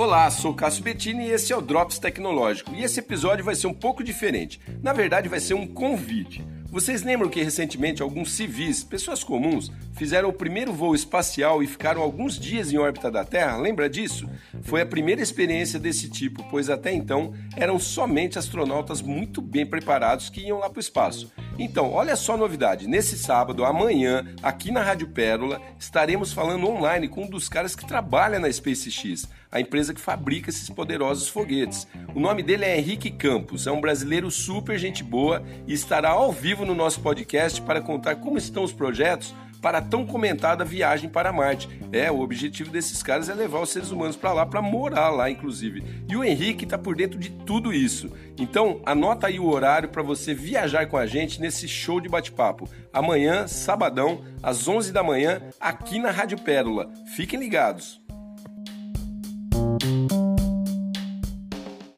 Olá, sou Cássio Bettini e esse é o Drops Tecnológico. E esse episódio vai ser um pouco diferente. Na verdade, vai ser um convite. Vocês lembram que recentemente alguns civis, pessoas comuns, fizeram o primeiro voo espacial e ficaram alguns dias em órbita da Terra? Lembra disso? Foi a primeira experiência desse tipo, pois até então eram somente astronautas muito bem preparados que iam lá para o espaço. Então, olha só a novidade. Nesse sábado, amanhã, aqui na Rádio Pérola, estaremos falando online com um dos caras que trabalha na SpaceX, a empresa que fabrica esses poderosos foguetes. O nome dele é Henrique Campos, é um brasileiro super gente boa e estará ao vivo no nosso podcast para contar como estão os projetos para tão comentada viagem para Marte. É, o objetivo desses caras é levar os seres humanos para lá, para morar lá, inclusive. E o Henrique está por dentro de tudo isso. Então, anota aí o horário para você viajar com a gente nesse show de bate-papo. Amanhã, sabadão, às 11 da manhã, aqui na Rádio Pérola. Fiquem ligados.